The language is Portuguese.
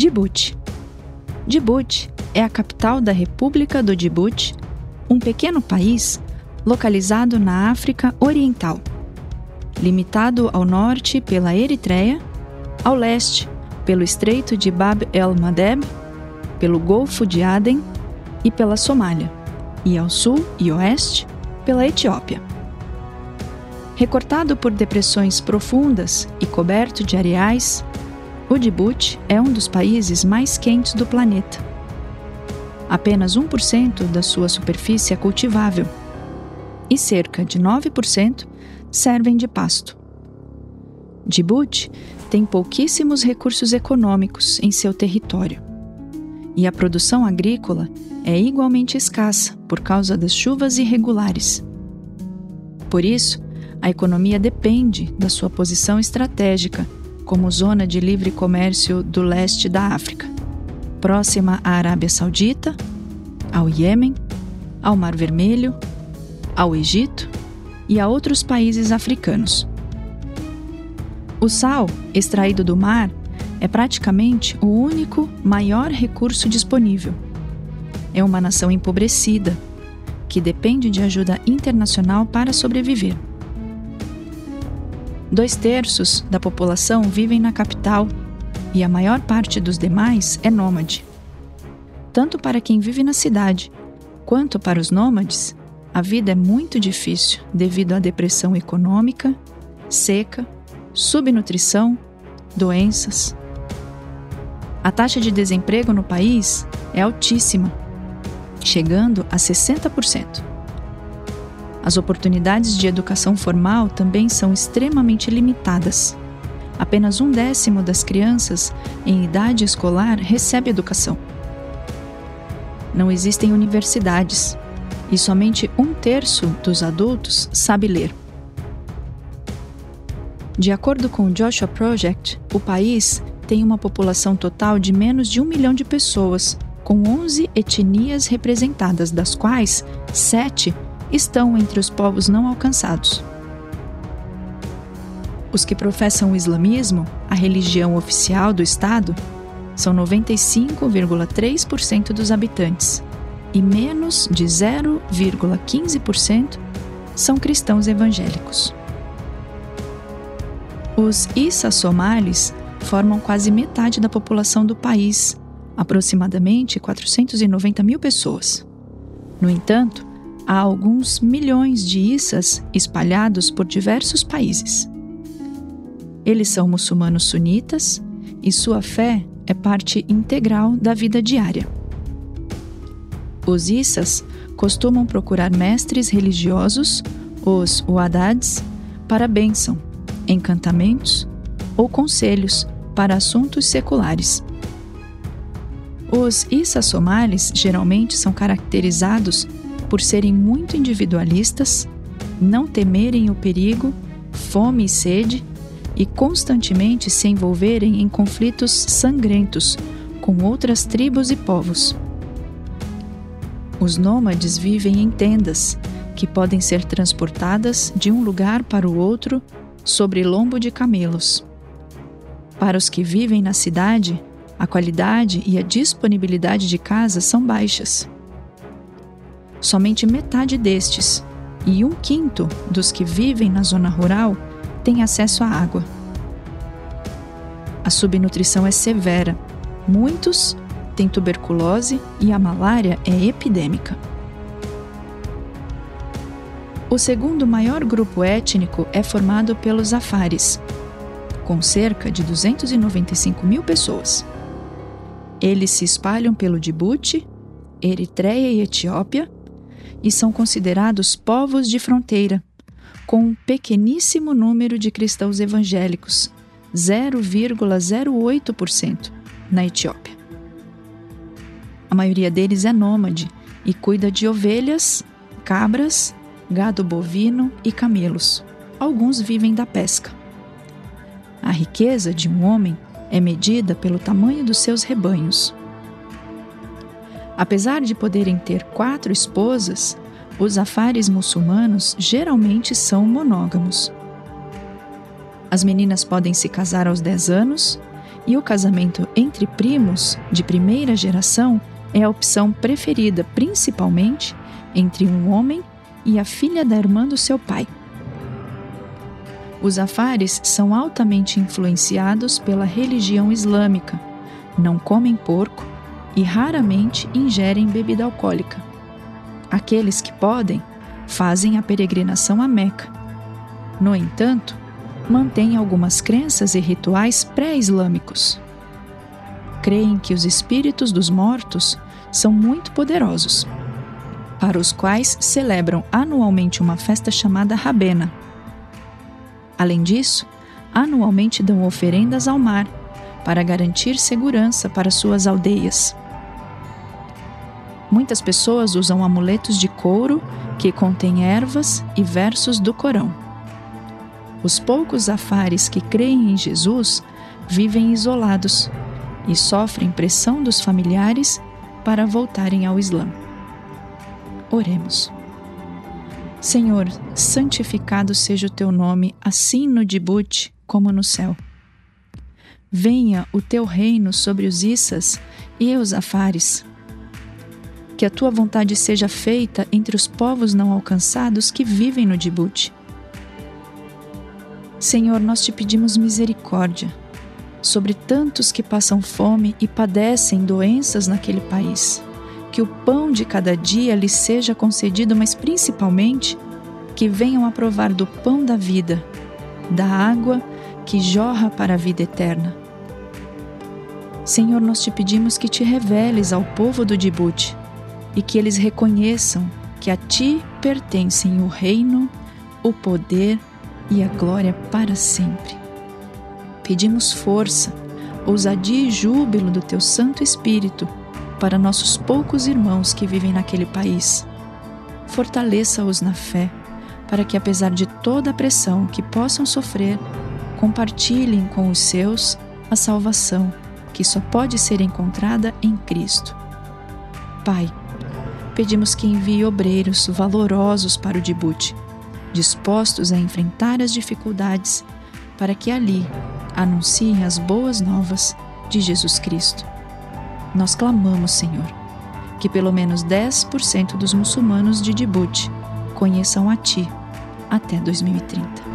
Djibouti. Djibouti é a capital da República do Djibouti, um pequeno país localizado na África Oriental, limitado ao norte pela Eritreia, ao leste pelo Estreito de Bab el-Mandeb, pelo Golfo de Aden e pela Somália, e ao sul e oeste pela Etiópia. Recortado por depressões profundas e coberto de areais, o Djibouti é um dos países mais quentes do planeta. Apenas 1% da sua superfície é cultivável e cerca de 9% servem de pasto. Djibouti tem pouquíssimos recursos econômicos em seu território. E a produção agrícola é igualmente escassa por causa das chuvas irregulares. Por isso, a economia depende da sua posição estratégica como zona de livre comércio do leste da África, próxima à Arábia Saudita, ao Iêmen, ao Mar Vermelho, ao Egito e a outros países africanos. O sal, extraído do mar, é praticamente o único maior recurso disponível. É uma nação empobrecida, que depende de ajuda internacional para sobreviver. Dois terços da população vivem na capital e a maior parte dos demais é nômade. Tanto para quem vive na cidade quanto para os nômades, a vida é muito difícil devido à depressão econômica, seca, subnutrição, doenças. A taxa de desemprego no país é altíssima, chegando a 60%. As oportunidades de educação formal também são extremamente limitadas. Apenas um décimo das crianças em idade escolar recebe educação. Não existem universidades e somente um terço dos adultos sabe ler. De acordo com o Joshua Project, o país tem uma população total de menos de um milhão de pessoas, com 11 etnias representadas, das quais sete estão entre os povos não alcançados. Os que professam o islamismo, a religião oficial do Estado, são 95,3% dos habitantes e menos de 0,15% são cristãos evangélicos. Os Issa somalis formam quase metade da população do país, aproximadamente 490 mil pessoas. No entanto, há alguns milhões de Issas espalhados por diversos países. Eles são muçulmanos sunitas e sua fé é parte integral da vida diária. Os Issas costumam procurar mestres religiosos, os Wadads, para bênção, encantamentos ou conselhos para assuntos seculares. Os Issa somalis geralmente são caracterizados por serem muito individualistas, não temerem o perigo, fome e sede e constantemente se envolverem em conflitos sangrentos com outras tribos e povos. Os nômades vivem em tendas, que podem ser transportadas de um lugar para o outro sobre lombo de camelos. Para os que vivem na cidade, a qualidade e a disponibilidade de casas são baixas somente metade destes e um quinto dos que vivem na zona rural têm acesso à água. A subnutrição é severa. Muitos têm tuberculose e a malária é epidêmica. O segundo maior grupo étnico é formado pelos Afares, com cerca de 295 mil pessoas. Eles se espalham pelo Djibouti, Eritreia e Etiópia e são considerados povos de fronteira, com um pequeníssimo número de cristãos evangélicos, 0,08% na Etiópia. A maioria deles é nômade e cuida de ovelhas, cabras, gado bovino e camelos. Alguns vivem da pesca. A riqueza de um homem é medida pelo tamanho dos seus rebanhos. Apesar de poderem ter quatro esposas, os afares muçulmanos geralmente são monógamos. As meninas podem se casar aos 10 anos E o casamento entre primos de primeira geração é a opção preferida, principalmente entre um homem e a filha da irmã do seu pai. Os afares são altamente influenciados pela religião islâmica, não comem porco e raramente ingerem bebida alcoólica. Aqueles que podem fazem a peregrinação a Meca. No entanto, mantêm algumas crenças e rituais pré-islâmicos. Creem que os espíritos dos mortos são muito poderosos, para os quais celebram anualmente uma festa chamada Rabena. Além disso, anualmente dão oferendas ao mar para garantir segurança para suas aldeias. Muitas pessoas usam amuletos de couro que contêm ervas e versos do Corão. Os poucos afares que creem em Jesus vivem isolados e sofrem pressão dos familiares para voltarem ao Islã. Oremos. Senhor, santificado seja o teu nome, assim no Djibouti como no céu. Venha o teu reino sobre os Issas e os Afares. Que a tua vontade seja feita entre os povos não alcançados que vivem no Djibouti. Senhor, nós te pedimos misericórdia sobre tantos que passam fome e padecem doenças naquele país. Que o pão de cada dia lhes seja concedido, mas principalmente que venham a provar do pão da vida, da água que jorra para a vida eterna. Senhor, nós te pedimos que te reveles ao povo do Djibouti e que eles reconheçam que a ti pertencem o reino, o poder e a glória para sempre. Pedimos força, ousadia e júbilo do teu Santo Espírito para nossos poucos irmãos que vivem naquele país. Fortaleça-os na fé, para que, apesar de toda a pressão que possam sofrer, compartilhem com os seus a salvação que só pode ser encontrada em Cristo. Pai, pedimos que envie obreiros valorosos para o Djibouti, dispostos a enfrentar as dificuldades, para que ali anunciem as boas novas de Jesus Cristo. Nós clamamos, Senhor, que pelo menos 10% dos muçulmanos de Djibouti conheçam a Ti até 2030.